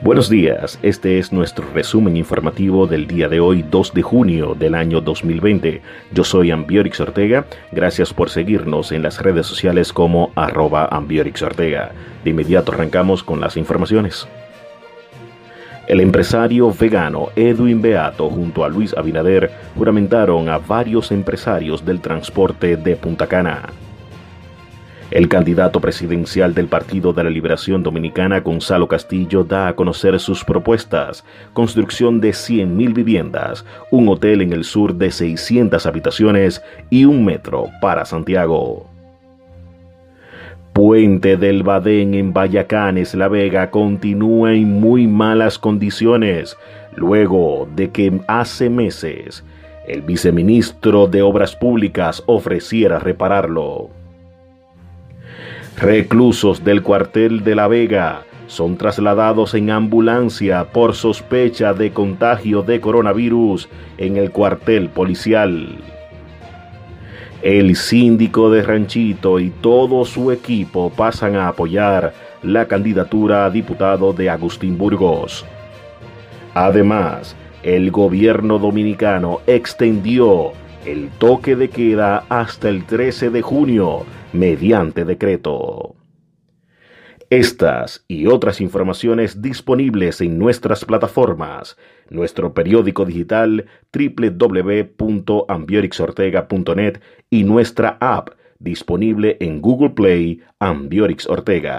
Buenos días, este es nuestro resumen informativo del día de hoy, 2 de junio del año 2020. Yo soy Ambiorix Ortega, gracias por seguirnos en las redes sociales como arroba Ambiorix Ortega. De inmediato arrancamos con las informaciones. El empresario vegano Edwin Beato junto a Luis Abinader juramentaron a varios empresarios del transporte de Punta Cana. El candidato presidencial del Partido de la Liberación Dominicana, Gonzalo Castillo, da a conocer sus propuestas. Construcción de 100.000 viviendas, un hotel en el sur de 600 habitaciones y un metro para Santiago. Puente del Badén en Vallacanes, La Vega, continúa en muy malas condiciones, luego de que hace meses el viceministro de Obras Públicas ofreciera repararlo. Reclusos del cuartel de La Vega son trasladados en ambulancia por sospecha de contagio de coronavirus en el cuartel policial. El síndico de Ranchito y todo su equipo pasan a apoyar la candidatura a diputado de Agustín Burgos. Además, el gobierno dominicano extendió el toque de queda hasta el 13 de junio mediante decreto. Estas y otras informaciones disponibles en nuestras plataformas, nuestro periódico digital www.ambiorixortega.net y nuestra app disponible en Google Play Ambiorix Ortega.